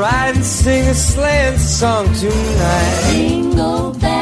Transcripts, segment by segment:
Ride and sing a sleighing song tonight. Jingle bells,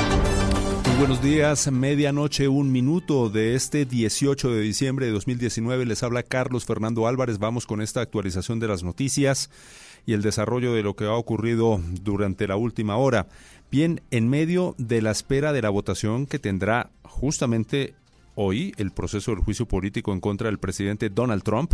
Buenos días, medianoche, un minuto de este 18 de diciembre de 2019. Les habla Carlos Fernando Álvarez. Vamos con esta actualización de las noticias y el desarrollo de lo que ha ocurrido durante la última hora. Bien, en medio de la espera de la votación que tendrá justamente hoy el proceso del juicio político en contra del presidente Donald Trump,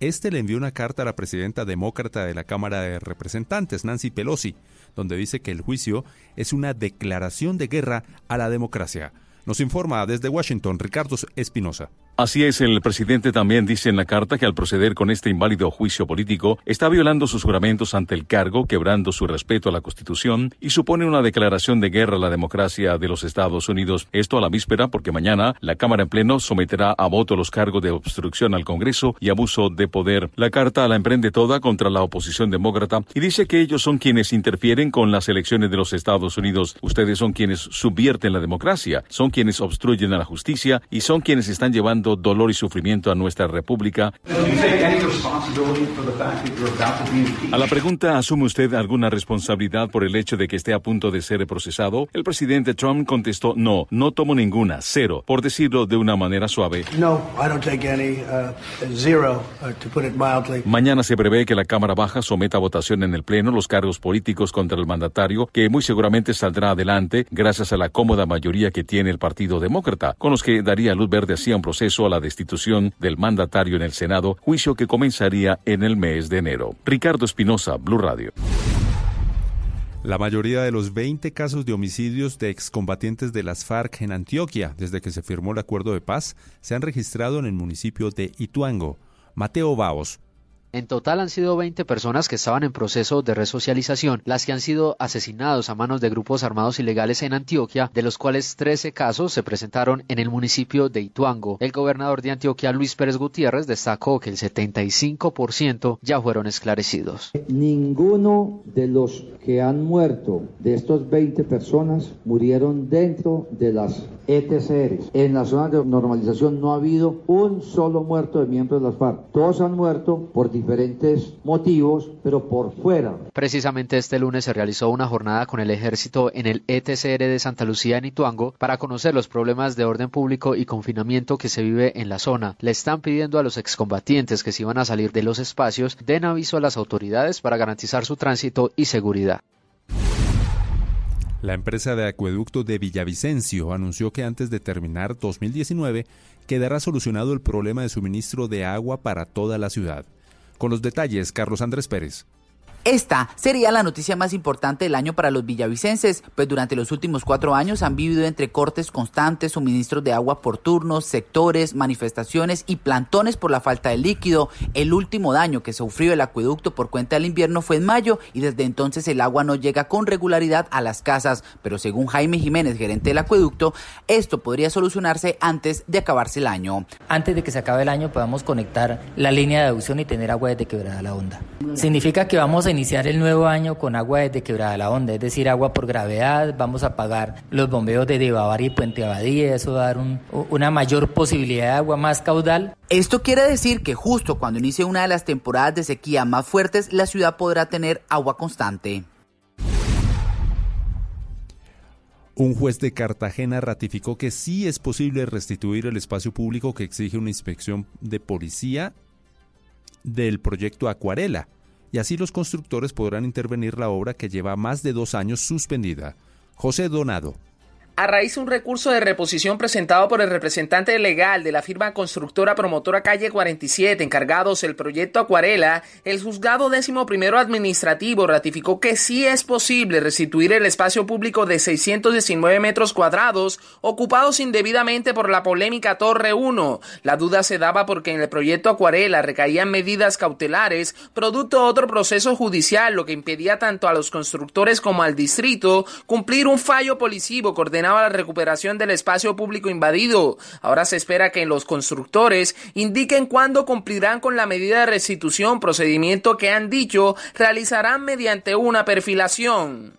este le envió una carta a la presidenta demócrata de la Cámara de Representantes, Nancy Pelosi, donde dice que el juicio es una declaración de guerra a la democracia. Nos informa desde Washington Ricardo Espinosa. Así es, el presidente también dice en la carta que al proceder con este inválido juicio político está violando sus juramentos ante el cargo, quebrando su respeto a la Constitución y supone una declaración de guerra a la democracia de los Estados Unidos. Esto a la víspera porque mañana la Cámara en pleno someterá a voto los cargos de obstrucción al Congreso y abuso de poder. La carta la emprende toda contra la oposición demócrata y dice que ellos son quienes interfieren con las elecciones de los Estados Unidos. Ustedes son quienes subvierten la democracia, son quienes obstruyen a la justicia y son quienes están llevando dolor y sufrimiento a nuestra república. A la pregunta, ¿asume usted alguna responsabilidad por el hecho de que esté a punto de ser procesado? El presidente Trump contestó, no, no tomo ninguna, cero, por decirlo de una manera suave. No, I don't take any. Uh, zero, uh, to put it mildly. Mañana se prevé que la Cámara Baja someta a votación en el Pleno los cargos políticos contra el mandatario, que muy seguramente saldrá adelante gracias a la cómoda mayoría que tiene el Partido Demócrata, con los que daría luz verde hacia un proceso a la destitución del mandatario en el Senado, juicio que comenzaría en el mes de enero. Ricardo Espinosa, Blue Radio. La mayoría de los 20 casos de homicidios de excombatientes de las FARC en Antioquia, desde que se firmó el acuerdo de paz, se han registrado en el municipio de Ituango. Mateo Baos, En total han sido 20 personas que estaban en proceso de resocialización las que han sido asesinados a manos de grupos armados ilegales en Antioquia, de los cuales 13 casos se presentaron en el municipio de Ituango. El gobernador de Antioquia, Luis Pérez Gutiérrez, destacó que el 75% ya fueron esclarecidos. Ninguno de los que han muerto de estos 20 personas murieron dentro de las ETCR. En la zona de normalización no ha habido un solo muerto de miembros de las FARC. Todos han muerto por diferentes motivos, pero por fuera. Precisamente este lunes se realizó una jornada con el ejército en el ETCR de Santa Lucía en Ituango para conocer los problemas de orden público y confinamiento que se vive en la zona. Le están pidiendo a los excombatientes que si van a salir de los espacios den aviso a las autoridades para garantizar su tránsito y seguridad. La empresa de acueducto de Villavicencio anunció que antes de terminar 2019 quedará solucionado el problema de suministro de agua para toda la ciudad. Con los detalles, Carlos Andrés Pérez. Esta sería la noticia más importante del año para los villavicenses, pues durante los últimos cuatro años han vivido entre cortes constantes, suministros de agua por turnos, sectores, manifestaciones y plantones por la falta de líquido. El último daño que sufrió el acueducto por cuenta del invierno fue en mayo y desde entonces el agua no llega con regularidad a las casas, pero según Jaime Jiménez, gerente del acueducto, esto podría solucionarse antes de acabarse el año. Antes de que se acabe el año podamos conectar la línea de adducción y tener agua desde Quebrada la Onda. Significa que vamos a iniciar el nuevo año con agua desde Quebrada la Onda, es decir, agua por gravedad, vamos a pagar los bombeos de Debabar y Puente Abadía, eso va a dar un, una mayor posibilidad de agua más caudal. Esto quiere decir que justo cuando inicie una de las temporadas de sequía más fuertes, la ciudad podrá tener agua constante. Un juez de Cartagena ratificó que sí es posible restituir el espacio público que exige una inspección de policía del proyecto Acuarela, y así los constructores podrán intervenir la obra que lleva más de dos años suspendida. José Donado. A raíz de un recurso de reposición presentado por el representante legal de la firma constructora promotora Calle 47 encargados del proyecto Acuarela, el juzgado décimo primero administrativo ratificó que sí es posible restituir el espacio público de 619 metros cuadrados ocupados indebidamente por la polémica Torre 1. La duda se daba porque en el proyecto Acuarela recaían medidas cautelares producto de otro proceso judicial, lo que impedía tanto a los constructores como al distrito cumplir un fallo policivo coordenado la recuperación del espacio público invadido. Ahora se espera que los constructores indiquen cuándo cumplirán con la medida de restitución, procedimiento que han dicho realizarán mediante una perfilación.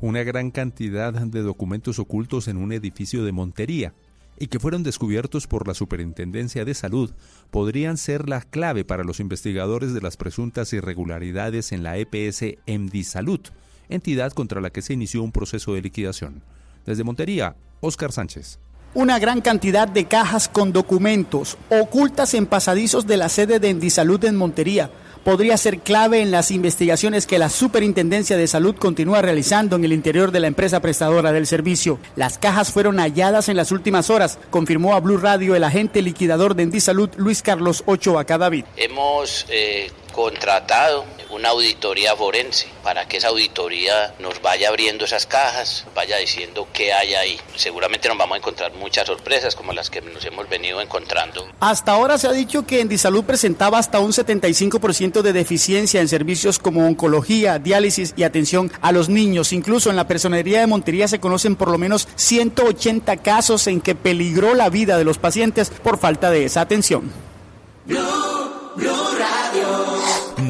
Una gran cantidad de documentos ocultos en un edificio de Montería y que fueron descubiertos por la Superintendencia de Salud podrían ser la clave para los investigadores de las presuntas irregularidades en la EPS MD Salud entidad contra la que se inició un proceso de liquidación. Desde Montería, Óscar Sánchez. Una gran cantidad de cajas con documentos ocultas en pasadizos de la sede de Endisalud en Montería podría ser clave en las investigaciones que la Superintendencia de Salud continúa realizando en el interior de la empresa prestadora del servicio. Las cajas fueron halladas en las últimas horas, confirmó a Blue Radio el agente liquidador de Endisalud, Luis Carlos Ochoa Cadavid. Hemos eh, contratado una auditoría forense para que esa auditoría nos vaya abriendo esas cajas, vaya diciendo qué hay ahí. Seguramente nos vamos a encontrar muchas sorpresas como las que nos hemos venido encontrando. Hasta ahora se ha dicho que Endisalud presentaba hasta un 75% de deficiencia en servicios como oncología, diálisis y atención a los niños. Incluso en la personería de Montería se conocen por lo menos 180 casos en que peligró la vida de los pacientes por falta de esa atención.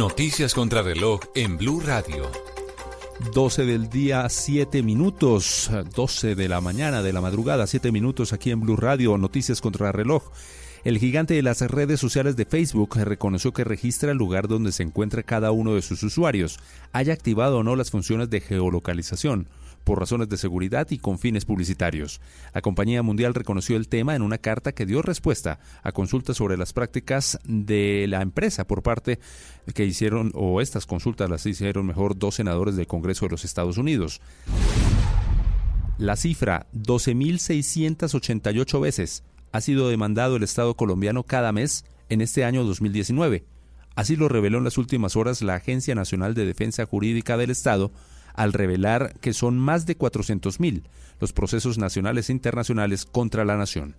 Noticias contra reloj en Blue Radio. 12 del día, 7 minutos, 12 de la mañana, de la madrugada, 7 minutos aquí en Blue Radio, Noticias contra reloj. El gigante de las redes sociales de Facebook reconoció que registra el lugar donde se encuentra cada uno de sus usuarios, haya activado o no las funciones de geolocalización por razones de seguridad y con fines publicitarios. La compañía mundial reconoció el tema en una carta que dio respuesta a consultas sobre las prácticas de la empresa por parte que hicieron, o estas consultas las hicieron mejor dos senadores del Congreso de los Estados Unidos. La cifra, 12.688 veces, ha sido demandado el Estado colombiano cada mes en este año 2019. Así lo reveló en las últimas horas la Agencia Nacional de Defensa Jurídica del Estado, al revelar que son más de 400.000 los procesos nacionales e internacionales contra la nación.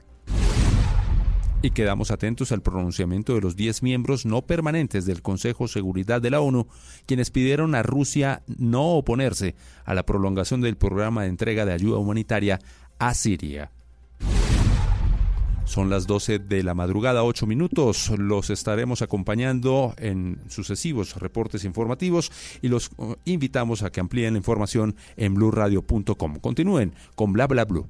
Y quedamos atentos al pronunciamiento de los 10 miembros no permanentes del Consejo de Seguridad de la ONU, quienes pidieron a Rusia no oponerse a la prolongación del programa de entrega de ayuda humanitaria a Siria. Son las 12 de la madrugada, 8 minutos. Los estaremos acompañando en sucesivos reportes informativos y los uh, invitamos a que amplíen la información en blurradio.com. Continúen con Bla Bla Blue.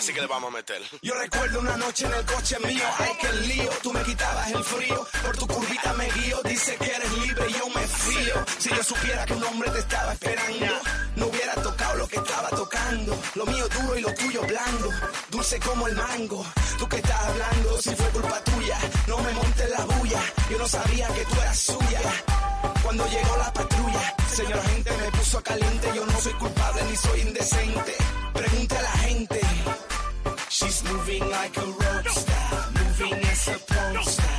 Besamos. Ahora sí que le vamos a meter. Yo recuerdo una noche en el coche mío, ay que lío, tú me quitabas el frío, por tu curvita me guío, dice que eres libre y yo me fío. Si yo supiera que un hombre te estaba esperando, no hubiera tocado lo que estaba tocando. Lo mío duro y lo tuyo blando, dulce como el mango. Tú que estás hablando, si fue culpa tuya, no me montes la bulla, yo no sabía que tú eras suya. Cuando llegó la patrulla, señor agente me puso caliente, yo no soy culpable ni soy indecente. Pregunte a la gente. She's moving like a rock star, moving as a porn star.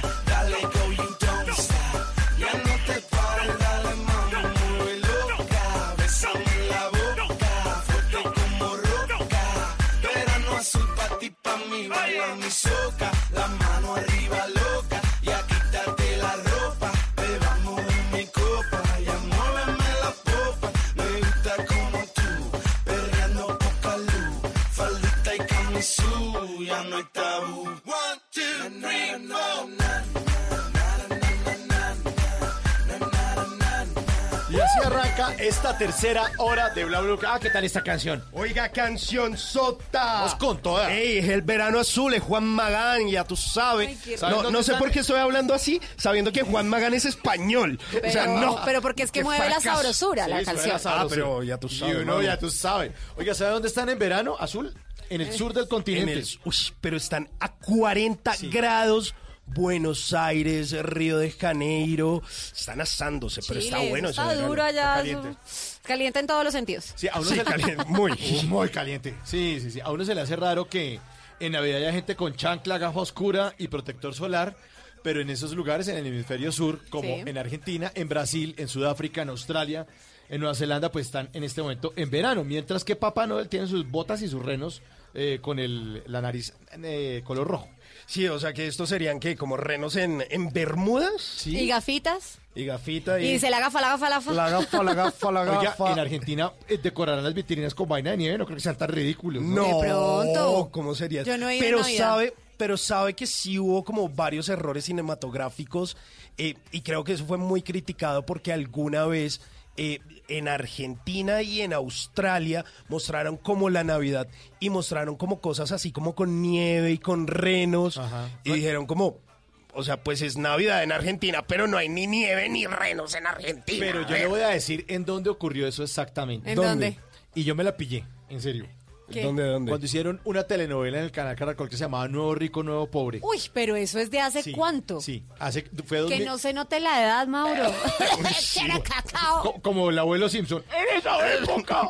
Tercera hora de Bla Bla Bla. Ah, ¿qué tal esta canción? Oiga, canción sota. Vamos con toda. Ey, es el verano azul, es Juan Magán, ya tú sabes. Ay, qué no no sé ¿Dónde por qué estoy hablando así, sabiendo que Juan Magán es español. Pero, o sea, no. pero porque es que Qué mueve la fracaso. sabrosura la Sí, canción. Ah, pero ya tú sabes, Y uno ya tú sabes. Oiga, ¿sabe dónde están en verano? Azul. En el sur del continente. En el- uy, pero están a 40 grados. Buenos Aires, Río de Janeiro, están asándose, pero está bueno. está verano. duro allá. caliente. Caliente en todos los sentidos. Sí, a uno Sí, se caliente, muy. muy caliente. Sí, sí, sí. A uno se le hace raro que en Navidad haya gente con chancla, gafa oscura y protector solar, pero en esos lugares, en el hemisferio sur, como Sí. en Argentina, en Brasil, en Sudáfrica, en Australia, en Nueva Zelanda, pues están en este momento en verano, mientras que Papá Noel tiene sus botas y sus renos eh, con el, la nariz eh, color rojo. Sí, o sea que estos serían que como renos en, en Bermudas. Sí. Y gafitas. Y gafita y... Y dice la gafa, la gafa, la gafa. La gafa, la gafa, la Oiga, gafa. en Argentina eh, decorarán las vitrinas con vaina de nieve, no creo que sean tan ridículos. No, De pronto. ¿cómo sería? Yo no he ido pero en sabe, pero sabe que sí hubo como varios errores cinematográficos eh, y creo que eso fue muy criticado porque alguna vez eh, en Argentina y en Australia mostraron como la Navidad y mostraron como cosas así como con nieve y con renos y dijeron como o sea, pues es Navidad en Argentina, pero no hay ni nieve ni renos en Argentina. Pero yo le voy a decir en dónde ocurrió eso exactamente. ¿En dónde? Y yo me la pillé, en serio. ¿Qué? ¿Dónde, dónde? Cuando hicieron una telenovela en el canal Caracol que se llamaba Nuevo Rico, Nuevo Pobre. Uy, pero eso es de hace Sí, cuánto. Sí, hace, fue Que 2000 no se note la edad, Mauro. Era cacao. co- como el abuelo Simpson. En esa época,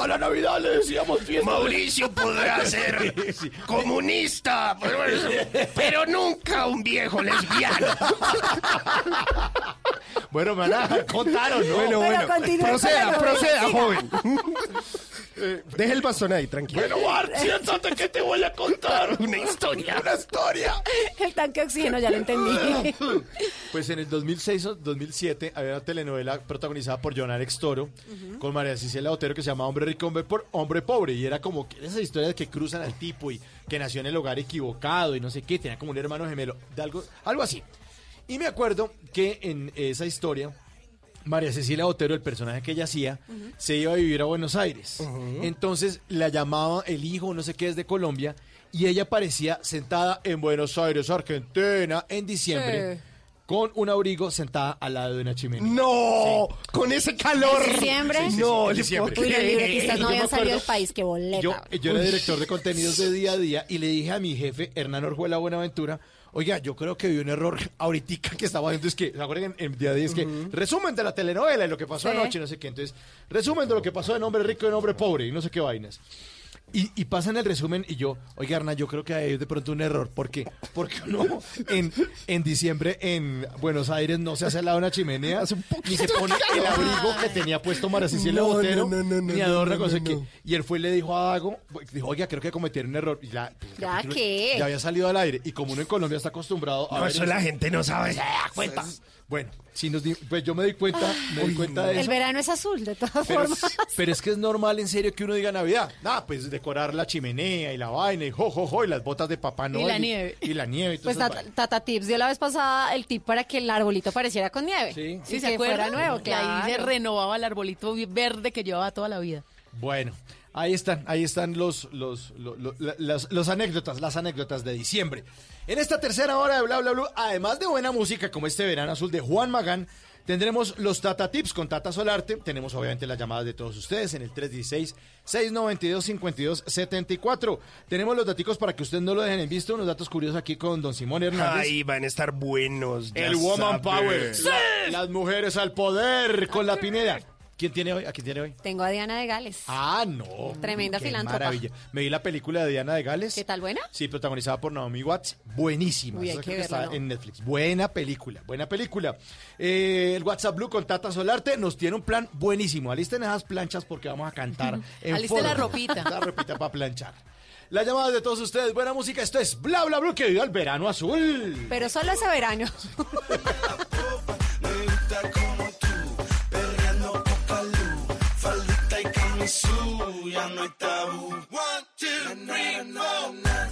a la Navidad le decíamos fiesta. Mauricio podrá ser comunista, pero, nunca un viejo lesbiano. Bueno, me van a dejar contar o no. Bueno, bueno. Proceda, proceda, joven. Eh, Deja el bastón ahí, tranquilo. Bueno, Bart, siéntate que te voy a contar Una historia. Una historia. El tanque de oxígeno, ya lo entendí. Pues en el 2006 o 2007 había una telenovela protagonizada por John Alex Toro con María Cecilia Otero que se llama Hombre Rico, Hombre, por, hombre Pobre. Y era como que esas historias que cruzan al tipo y que nació en el hogar equivocado y no sé qué, tenía como un hermano gemelo, de algo, algo así. Y me acuerdo que en esa historia, María Cecilia Otero, el personaje que ella hacía, se iba a vivir a Buenos Aires. Entonces la llamaba el hijo, no sé qué, es de Colombia, y ella aparecía sentada en Buenos Aires, Argentina, en diciembre, Sí. con un abrigo sentada al lado de una chimenea. No, con ese calor. ¿En diciembre? Sí, sí, sí, No, en le diciembre. puedo Uy, los creer. libretistas no habían salido del país, qué boleta. Yo, yo era director de contenidos de día a día y le dije a mi jefe, Hernán Orjuela Buenaventura, oiga, yo creo que vi un error ahorita que estaba viendo, es que, ¿se acuerdan en, en día día? Es que, resumen de la telenovela y lo que pasó Sí. anoche, no sé qué, entonces, resumen de lo que pasó en Hombre Rico y en Hombre Pobre y no sé qué vainas. Y, y pasan el resumen y yo, oiga, Hernán, yo creo que hay de pronto un error. ¿Por qué? Porque no, en, en diciembre en Buenos Aires no se hace al lado de una chimenea, ni se pone el abrigo que tenía puesto María Cecilia No, Botero, no, no, no, ni no, adorna no, con no, sé qué. no. Y él fue y le dijo a Dago, dijo, oiga, creo que cometieron un error. Y ya, pues, el ¿Ya capítulo qué? Ya había salido al aire. Y como uno en Colombia está acostumbrado a No, ver eso la gente no sabe, se da cuenta. Bueno, si nos di- pues yo me di cuenta, me di cuenta de El eso. verano es azul, de todas Pero, formas. pero es que es normal, en serio, que uno diga Navidad. Nada, pues decorar la chimenea y la vaina y jo, jo, jo, y las botas de Papá Noel. la nieve. Y la nieve. y Pues Tata, Tata Tips dio la vez pasada el tip para que el arbolito pareciera con nieve. Sí. Y ¿Sí se que fuera acuerdan? nuevo, Que ahí se renovaba el arbolito verde que llevaba toda la vida. Bueno, ahí están, ahí están los, los, los anécdotas, las anécdotas de diciembre. En esta tercera hora de Bla Bla Bla, además de buena música como este Verano Azul de Juan Magán, tendremos los Tata Tips con Tata Solarte. Tenemos obviamente las llamadas de todos ustedes en el 316-692-5274. Tenemos los daticos para que ustedes no lo dejen en visto, unos datos curiosos aquí con don Simón Hernández. Ahí van a estar buenos. ya El Woman sabe. Power. La- las mujeres al poder con la Pineda. ¿Quién tiene hoy? ¿A quién tiene hoy? Tengo a Diana de Gales. Ah, no. Tremenda Qué filántropa. Maravilla. Me vi la película de Diana de Gales. ¿Qué tal, buena? Sí, protagonizada por Naomi Watts. Buenísima. Uy, hay Esa que verla, está ¿no? en Netflix. Buena película, buena película. Eh, el WhatsApp Blue con Tata Solarte nos tiene un plan buenísimo. Alisten esas planchas porque vamos a cantar en Aliste la ropita. La ropita para planchar. Las llamadas de todos ustedes. Buena música. Esto es Bla Bla Blue que viva el verano azul. Pero solo ese verano. camisú, ya no hay tabú. One, two, three, four.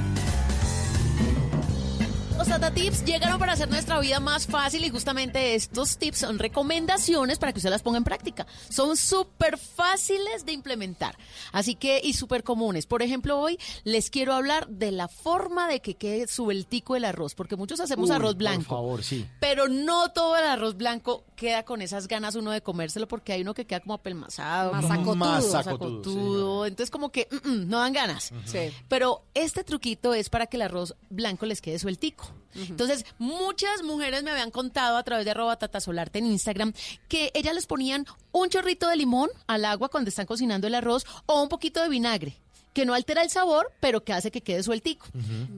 Tips llegaron para hacer nuestra vida más fácil y justamente estos tips son recomendaciones para que usted las ponga en práctica. Son súper fáciles de implementar, así que y súper comunes. Por ejemplo, hoy les quiero hablar de la forma de que quede sueltico el arroz, porque muchos hacemos Uy, arroz blanco. Por favor, sí. Pero no todo el arroz blanco queda con esas ganas uno de comérselo porque hay uno que queda como apelmazado, Masacotudo. Masacotudo, masacotudo. Entonces como que mm, mm, no dan ganas. Sí. Pero este truquito es para que el arroz blanco les quede sueltico. Entonces, muchas mujeres me habían contado a través de arroba tatasolarte en Instagram que ellas les ponían un chorrito de limón al agua cuando están cocinando el arroz o un poquito de vinagre. que no altera el sabor, pero que hace que quede sueltico.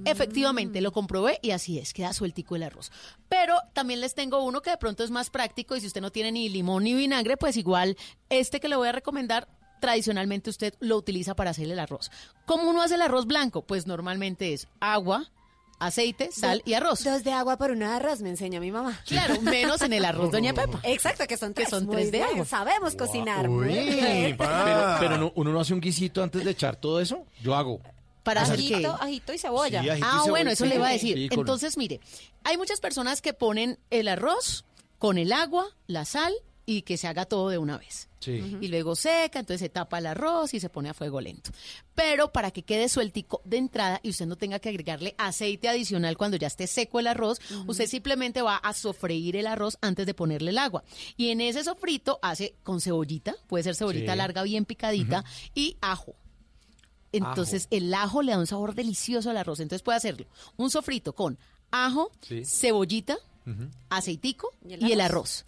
Efectivamente, lo comprobé y así es, queda sueltico el arroz. Pero también les tengo uno que de pronto es más práctico y si usted no tiene ni limón ni vinagre, pues igual este que le voy a recomendar tradicionalmente usted lo utiliza para hacer el arroz. ¿Cómo uno hace el arroz blanco? Pues normalmente es agua, aceite, sal y arroz. Dos de agua por uno de arroz, me enseñó mi mamá. Claro, menos en el arroz Doña Pepa. Exacto, que son tres. son Muy tres de bien, agua. Sabemos cocinar. Uy, pero, pero no- uno no hace un guisito antes de echar todo eso. Yo hago. ¿Para hacer? Ajito, ajito y cebolla. Sí, ajito y Ah, cebolla, bueno, eso sí. le iba a decir. Sí, Entonces, mire, hay muchas personas que ponen el arroz con el agua, la sal y que se haga todo de una vez. Sí. Y luego seca, entonces se tapa el arroz y se pone a fuego lento. Pero para que quede sueltico de entrada y usted no tenga que agregarle aceite adicional cuando ya esté seco el arroz, usted simplemente va a sofreír el arroz antes de ponerle el agua. Y en ese sofrito hace con cebollita, puede ser cebollita Sí. larga bien picadita, y ajo. Entonces el ajo le da un sabor delicioso al arroz. Entonces puede hacerlo un sofrito con ajo, Sí. cebollita, aceitico Y y el arroz.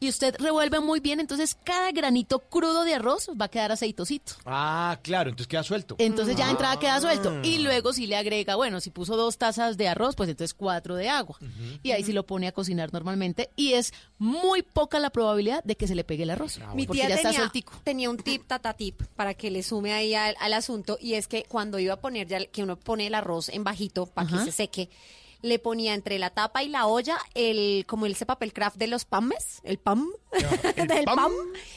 Y usted revuelve muy bien, entonces cada granito crudo de arroz va a quedar aceitosito. Ah, claro, entonces queda suelto. Entonces ya de entrada queda suelto. Ah. Y luego si le agrega, bueno, si puso dos tazas de arroz, pues entonces cuatro de agua. Y ahí sí lo pone a cocinar normalmente. Y es muy poca la probabilidad de que se le pegue el arroz. Mi porque tía ya está tenía, tenía un tip, tata tip, para que le sume ahí al, al asunto, y es que cuando iba a poner ya, que uno pone el arroz en bajito para que se seque, le ponía entre la tapa y la olla el, como ese papel craft de los pames, el pam, del pam. pam,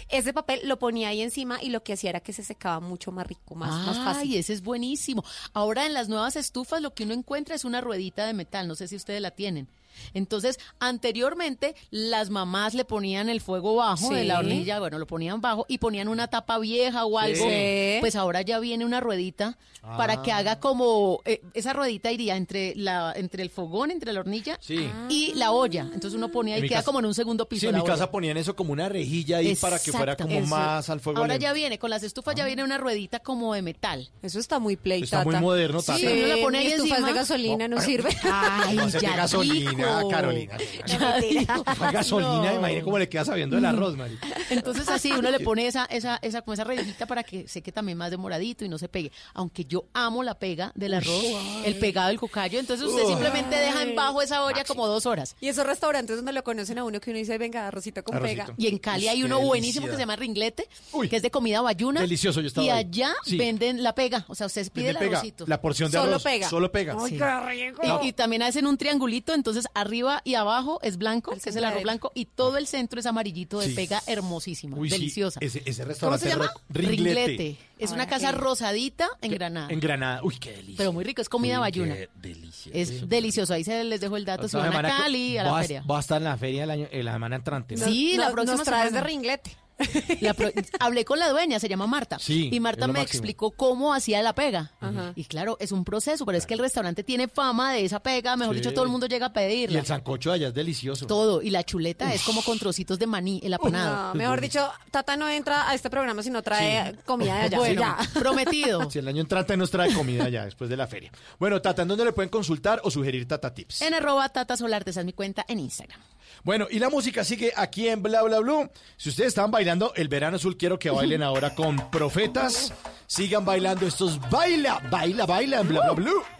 ese papel lo ponía ahí encima y lo que hacía era que se secaba mucho más rico, más, más fácil. Ay, ese es buenísimo. Ahora en las nuevas estufas lo que uno encuentra es una ruedita de metal, no sé si ustedes la tienen. Entonces, anteriormente las mamás le ponían el fuego bajo de la Sí. hornilla, bueno, lo ponían bajo y ponían una tapa vieja o algo. Sí. Pues ahora ya viene una ruedita para que haga como eh, esa ruedita iría entre la entre el fogón, entre la hornilla Sí. y la olla. Entonces uno ponía y queda casa- como en un segundo piso Sí, en la mi casa olla. ponían eso como una rejilla ahí para que fuera como más al fuego Ahora lento. ya viene, con las estufas ya viene una ruedita como de metal. Eso está muy play, Está muy tata. moderno, Sí, Tata. uno la pone ahí estufa es encima. de gasolina, no sirve. Ay, No sé qué ya gasolina, dijo. Carolina. Ya dijo. Fue gasolina, No. imagínate cómo le queda sabiendo el arroz, Mari. Entonces así uno le pone esa, esa, esa, como esa rejita para que seque también más demoradito y no se pegue. Aunque yo amo la pega del arroz, el pegado del cocayo, entonces usted Uy. simplemente deja en bajo esa olla como dos horas. Y esos restaurantes donde lo conocen a uno que uno dice, venga, arrocito con Arrocito. pega. Y en Cali hay uno buenísimo que se llama ringlete, que es de comida bayuna. Delicioso, yo estaba Y ahí. allá Sí. venden la pega, o sea, usted pide Vende el pega. La porción de Solo arroz. pega. Solo pega. Ay, Sí. qué rico. Y, y también hacen un triangulito, entonces arriba y abajo es blanco, que es el arroz blanco, y todo el centro es amarillito de Sí. pega hermosísima, Uy, sí, deliciosa. ese, ese ¿Cómo restaurante se llama? Ringlete. Es Ahora una casa rosadita en Granada. En Granada. Uy, qué delicia. Pero muy rico, es comida bayuna. Qué delicia. Es delicioso, ahí se les dejo el dato, si Esta van a Cali, a la feria. Va a estar en la feria el año, en la semana entrante. ¿no? Sí, la próxima Nos traes de ringlete. La pro- Hablé con la dueña, se llama Marta. Sí, y Marta me máximo. explicó cómo hacía la pega. Ajá. Y claro, es un proceso, pero es que el restaurante tiene fama de esa pega, mejor Sí. dicho, todo el mundo llega a Y pedirla. el sancocho de allá es delicioso. Todo, y la chuleta es como con trocitos de maní, el apanado. No, mejor dicho, Tata no entra a este programa si no trae comida de allá. Bueno, Ya. prometido. Si el año entrante nos trae comida ya después de la feria. Bueno, Tata, ¿en dónde le pueden consultar o sugerir Tata Tips? En arroba Tata Solarte, esa es mi cuenta en Instagram. Bueno, y la música sigue aquí en Bla Bla Blue. Si ustedes estaban bailando el verano azul, quiero que bailen ahora con Profetas. Sigan bailando estos baila, baila, baila en Bla Bla Blue.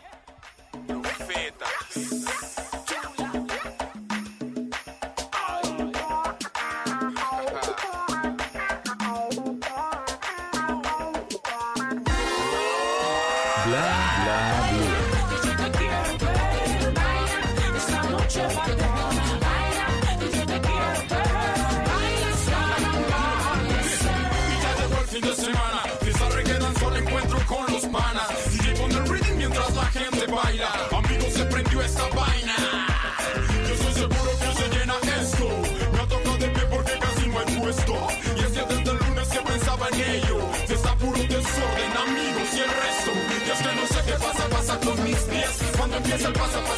El pasa, pasa,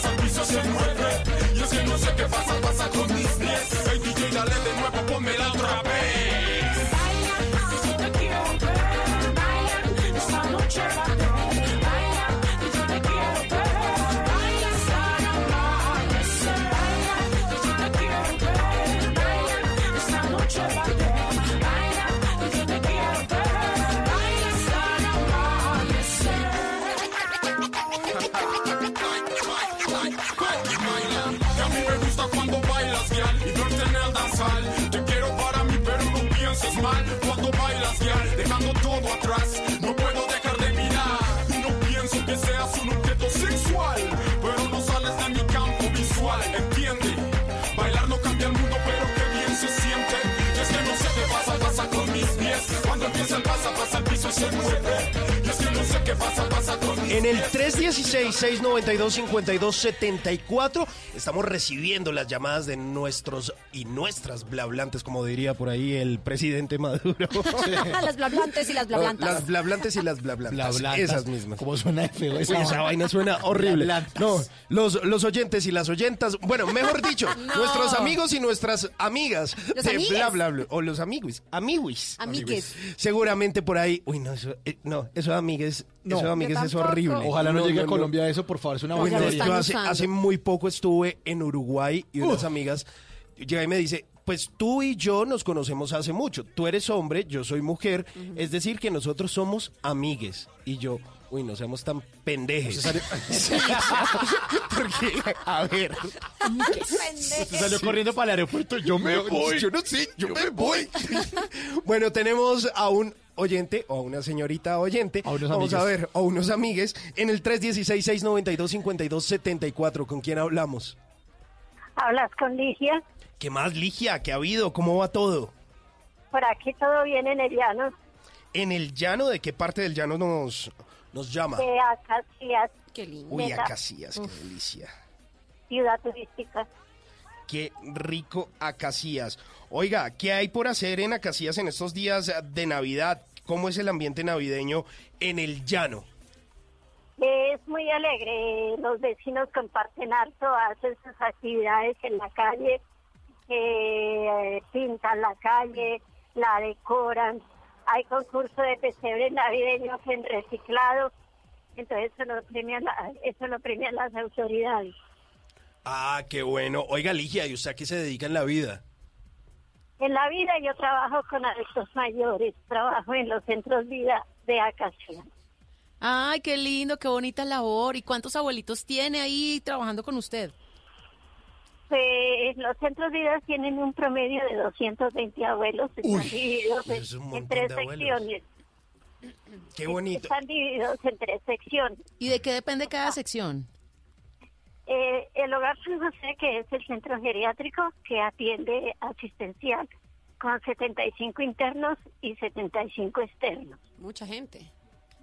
En el 316-692-5274 estamos recibiendo las llamadas de nuestros y nuestras blablantes, como diría por ahí el presidente Maduro. las blablantes y las blablantas. Las blablantes y las blablantas. Blablantas. Esas mismas. ¿Cómo suena feo Uy, esa, vaina suena horrible. Blablantas. No, los, los oyentes y las oyentas, bueno, mejor dicho, No. nuestros amigos y nuestras amigas Los de amigues. bla bla bla, o los amiguis, amiguis. Amigues. Seguramente por ahí, uy, no, eso, eh, no, eso amigues, No. eso amigues es horrible. Ojalá no, llegue a Colombia eso, por favor, es una buena idea. yo hace, muy poco estuve en Uruguay y unas amigas llega y me dice, pues tú y yo nos conocemos hace mucho. Tú eres hombre, yo soy mujer, es decir que nosotros somos amigues. Y yo, uy, no seamos tan pendejes. Sí, Porque, a ver, Usted salió corriendo para el aeropuerto yo me voy. yo no sé, yo, me voy. bueno, tenemos a un oyente o a una señorita oyente. A unos Vamos a ver, o unos amigues en el 316-692-5274. ¿Con quién hablamos? Hablas con Ligia. ¿Qué más, Ligia? ¿Qué ha habido? ¿Cómo va todo? Por aquí todo bien en el llano ¿En el llano? ¿De qué parte del llano nos, nos llama? de Acacias, Qué lindo. Uy. Acacias, qué delicia. ciudad turística. Qué rico Acacias. Oiga, ¿qué hay por hacer en Acacias en estos días de Navidad? ¿Cómo es el ambiente navideño en el llano? Es muy alegre, los vecinos comparten harto, hacen sus actividades en la calle, eh, pintan la calle, la decoran, hay concurso de pesebre navideños en reciclado, entonces eso lo premian, eso lo premian las autoridades. Ah, qué bueno. Oiga, Ligia, ¿y usted a qué se dedica en la vida? En la vida yo trabajo con adultos mayores, trabajo en los centros vida de Acacia. Ay, qué lindo, qué bonita labor. ¿Y cuántos abuelitos tiene ahí trabajando con usted? Pues los centros vida tienen un promedio de 220 abuelos, están divididos en, es en tres de secciones. Qué bonito. Están divididos en tres secciones. ¿Y de qué depende cada sección? Eh, el hogar San José, que es el centro geriátrico que atiende asistencial, con 75 internos y 75 externos. Mucha gente.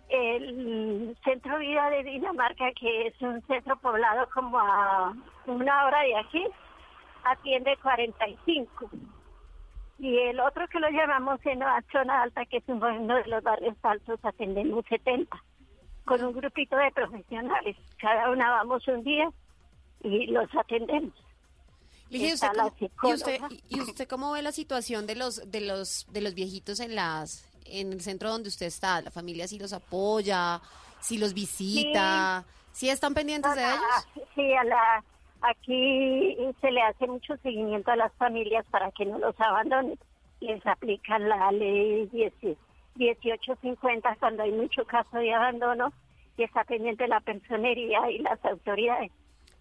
El Centro Vida de Dinamarca, que es un centro poblado como a una hora de aquí, atiende 45. Y el otro que lo llamamos en la zona alta, que es uno de los barrios altos, atendemos 70, con un grupito de profesionales. Cada una vamos un día y los atendemos. ¿y usted, y, usted, psicóloga. y usted cómo ve la situación de los de los de los viejitos en las en el centro donde usted está? ¿La familia sí los apoya? ¿Sí los visita? ¿Sí, están pendientes de ellos? Ah, Sí, a la, aquí se le hace mucho seguimiento a las familias para que no los abandonen. Les aplican la ley 10 1850 cuando hay mucho caso de abandono y está pendiente la personería y las autoridades.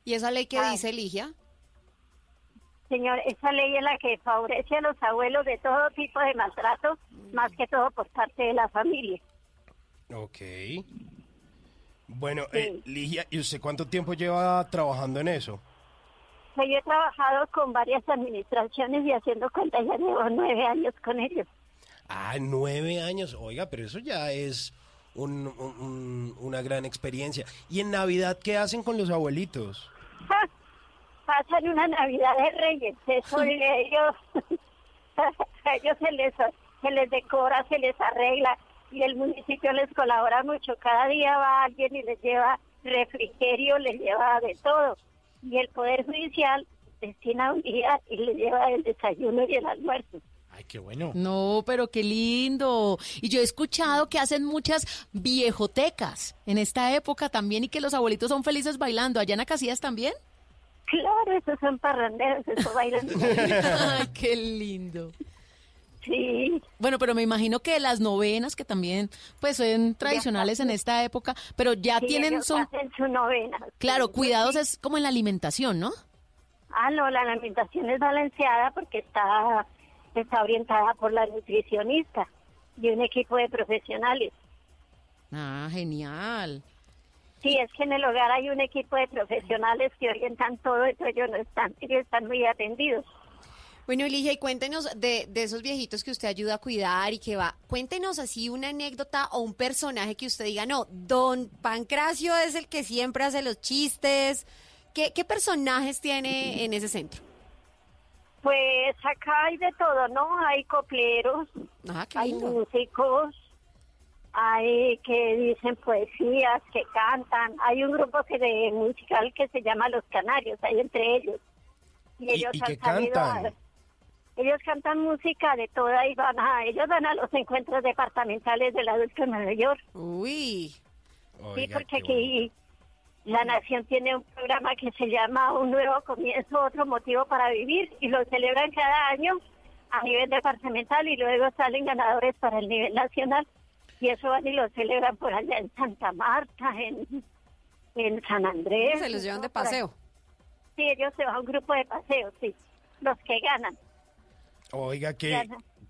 ¿Y esa ley qué Ah. dice, Ligia? Señor, esa ley es la que favorece a los abuelos de todo tipo de maltrato, más que todo por parte de la familia. Ok. Bueno, eh, Ligia, ¿y usted cuánto tiempo lleva trabajando en eso? Pues yo he trabajado con varias administraciones y haciendo cuenta ya llevo nueve años con ellos. Ah, nueve años. Oiga, pero eso ya es un- un- un- una gran experiencia. ¿Y en Navidad qué hacen con los abuelitos? ¡Ja! Pasan una Navidad de Reyes, eso y ellos, a ellos se les, se les decora, se les arregla y el municipio les colabora mucho. Cada día va alguien y les lleva refrigerio, les lleva de todo. Y el Poder Judicial destina un día y les lleva el desayuno y el almuerzo. Ay, qué bueno. No, pero qué lindo. Y yo he escuchado que hacen muchas viejotecas en esta época también y que los abuelitos son felices bailando. ¿Allá en Acacias también? Claro, esos son parranderos, eso bailan. Ay, qué lindo. Sí. Bueno, pero me imagino que las novenas, que también pues son tradicionales en esta época, pero ya Sí, tienen ellos son hacen su novena. claro, Sí, cuidados sí. es como en la alimentación, ¿no? Ah, no, la alimentación es balanceada porque está, está orientada por la nutricionista y un equipo de profesionales. Ah, genial. Sí, es que en el hogar hay un equipo de profesionales que orientan todo, entonces ellos no están, ellos están muy atendidos. Bueno, Ligia, y cuéntenos de, de esos viejitos que usted ayuda a cuidar y que va. Cuéntenos así una anécdota o un personaje que usted diga, no, don Pancracio es el que siempre hace los chistes. ¿Qué, qué personajes tiene en ese centro? Pues acá hay de todo, ¿no? Hay copleros, Ah, hay músicos, hay que dicen poesías, que cantan. Hay un grupo que de musical que se llama Los Canarios, hay entre ellos. Y ¿Y- ellos y han cantan? a- ellos cantan música de toda y van a, ellos van a los encuentros departamentales del adulto en Nueva York. Uy. Sí, Oiga, porque aquí la Nación tiene un programa que se llama Un Nuevo Comienzo, Otro Motivo para Vivir, y lo celebran cada año a nivel departamental y luego salen ganadores para el nivel nacional. Y eso van y lo celebran por allá en Santa Marta, en, en San Andrés. Se los llevan de paseo. Sí, ellos se van a un grupo de paseo, sí, los que ganan. Oiga, Ya.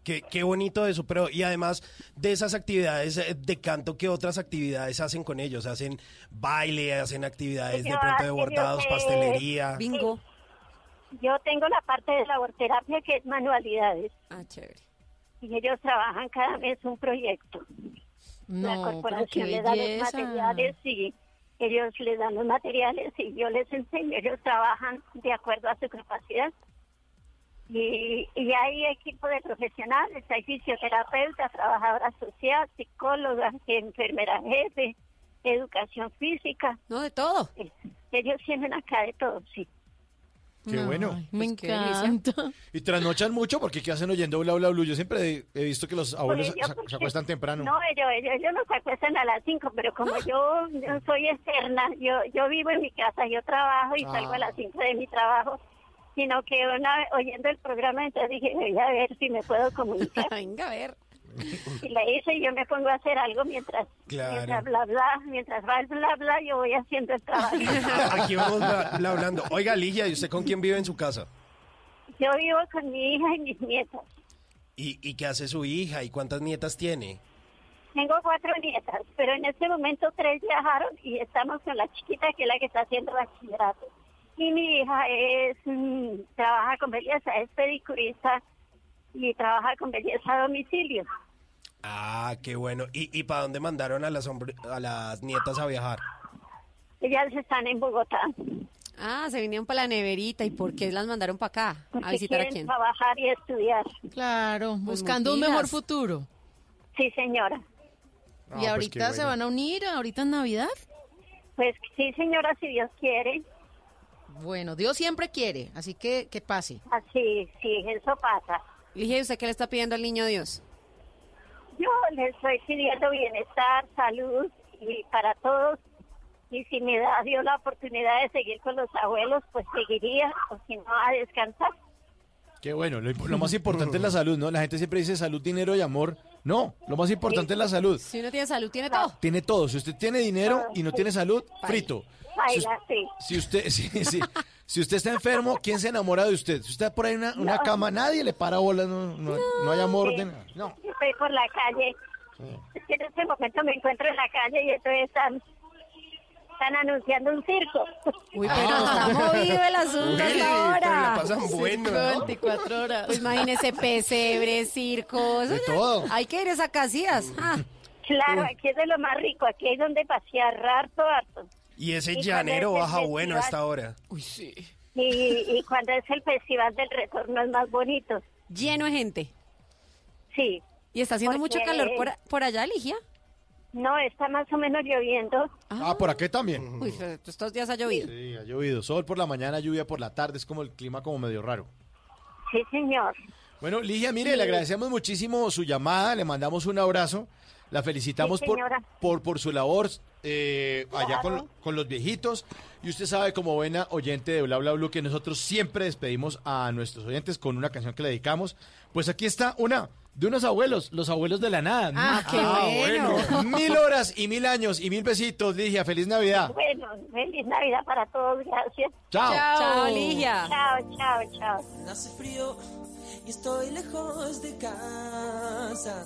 Qué, qué bonito eso, pero y además de esas actividades eh, de canto, ¿qué otras actividades hacen con ellos? ¿Hacen baile, hacen actividades de pronto de bordados, eh, pastelería? Bingo. Yo tengo la parte de laborterapia que es manualidades. Ah, chévere. Y ellos trabajan cada mes un proyecto. la No, corporación pero qué les da los materiales y ellos les dan los materiales y yo les enseño, ellos trabajan de acuerdo a su capacidad. Y, y hay equipo de profesionales, hay fisioterapeutas, trabajadora social, psicólogas, enfermera jefe, educación física. No, de todo. Ellos tienen acá de todo, sí. Qué bueno. Me Pues encanta. Y trasnochan mucho porque ¿qué hacen oyendo Bla Bla Blue? Yo siempre he, visto que los abuelos Pues se, acuestan temprano. No, ellos, ellos, ellos no se acuestan a las 5, pero como yo, yo soy externa, yo, yo vivo en mi casa, yo trabajo y salgo a Ah. las 5 de mi trabajo, sino que una vez oyendo el programa, entonces dije, voy a ver si me puedo comunicar. Venga, a ver. y la hice y yo me pongo a hacer algo mientras, Claro. mientras bla bla, mientras va el bla bla, yo voy haciendo el trabajo. Aquí vamos bla- bla- hablando. Oiga, Ligia, ¿y usted con quién vive en su casa? yo vivo con mi hija y mis nietas. ¿Y, y qué hace su hija? ¿Y cuántas nietas tiene? Tengo cuatro nietas, pero en este momento tres viajaron y estamos con la chiquita que es la que está haciendo bachillerato. Y mi hija es mm, trabaja con belleza, es pedicurista y trabaja con belleza a domicilio. Ah, qué bueno. ¿Y, y para dónde mandaron a las, a las nietas a viajar? Ellas están en Bogotá Ah, se vinieron para la neverita. ¿Y por qué las mandaron para acá? ¿A porque visitar a quién? trabajar y estudiar. Claro, Pues buscando un mejor futuro. Sí, señora. Ah, y pues ahorita se bueno. van a unir, ahorita en Navidad. Pues sí, señora, si Dios quiere. Bueno, Dios siempre quiere, así que que pase. Así, sí, eso pasa. Ligia, ¿y usted qué le está pidiendo al niño Dios? Yo le estoy pidiendo bienestar, salud y para todos. Y si me da Dios la oportunidad de seguir con los abuelos, pues seguiría, o si no, a descansar. Qué bueno. Lo, más importante es la salud, ¿no? La gente siempre dice salud, dinero y amor. No, lo más importante es la salud. Si uno tiene salud, tiene todo. Tiene todo. Si usted tiene dinero y no tiene salud, frito. Baila, sí. si usted, sí, sí. si usted está enfermo, ¿quién se enamora de usted? Si usted está por ahí en una, una No. cama, nadie le para bolas, no, no, no hay amor. De no. Estoy por la calle. Es en este momento me encuentro en la calle y entonces están, están anunciando un circo. Uy, pero está movido el asunto Uy, hasta ahora. pero la pasan bueno, ¿no? 24 horas. Pues imagínese pesebre, circos. De todo. Hay que ir a esas casillas. Ah, Claro, aquí es de lo más rico, aquí hay donde pasear harto, harto. Y ese ¿Y cuándo llanero es baja bueno a esta festival? hora. uy, sí. Y, y cuando es el festival del retorno es más bonito. Lleno de gente. Sí. ¿Y está haciendo mucho calor por, por allá, Ligia? No, está más o menos lloviendo. Ah, por aquí también. Uy, pero estos días ha llovido. Sí, ha llovido. Sol por la mañana, lluvia por la tarde. Es como el clima como medio raro. Sí, señor. Bueno, Ligia, mire, le agradecemos muchísimo su llamada, le mandamos un abrazo, la felicitamos Sí, por, por, por su labor eh, allá con, los viejitos. Y usted sabe, como buena oyente de Bla Bla Blue, que nosotros siempre despedimos a nuestros oyentes con una canción que le dedicamos. Pues aquí está una de unos abuelos, los abuelos de la nada. Ah, qué bueno. Mil horas y mil años y mil besitos, Ligia. Feliz Navidad. Bueno, feliz Navidad para todos, gracias. Chao. Chao, Ligia. Chao, chao, chao. Hace frío y estoy lejos de casa.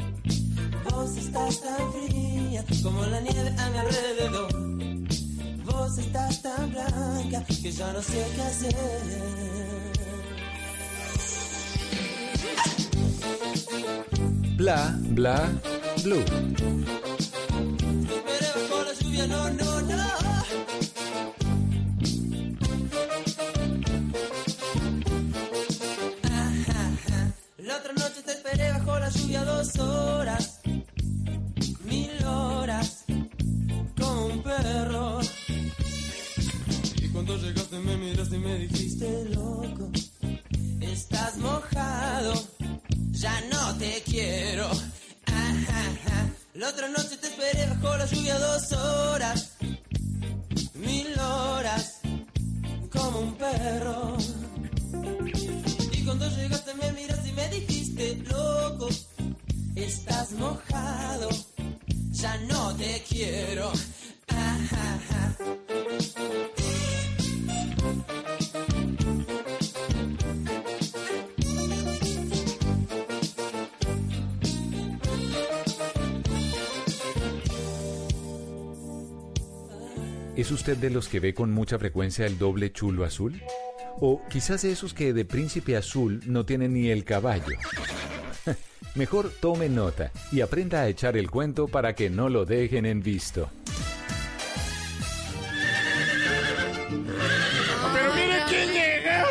Vos estás tan fría como la nieve a mi alrededor. Vos estás tan blanca que ya no sé qué hacer. Bla, bla, blue. Pero bajo la lluvia, no, no, no. La otra noche te esperé bajo la lluvia dos horas, otra noche te esperé bajo la lluvia dos horas, mil horas, como un perro. Y cuando llegaste me miraste y me dijiste, loco, estás mojado, ya no te quiero. ¿Es usted de los que ve con mucha frecuencia el doble chulo azul? O quizás de esos que de príncipe azul no tienen ni el caballo. Mejor tome nota y aprenda a echar el cuento para que no lo dejen en visto. Pero mire quién llega.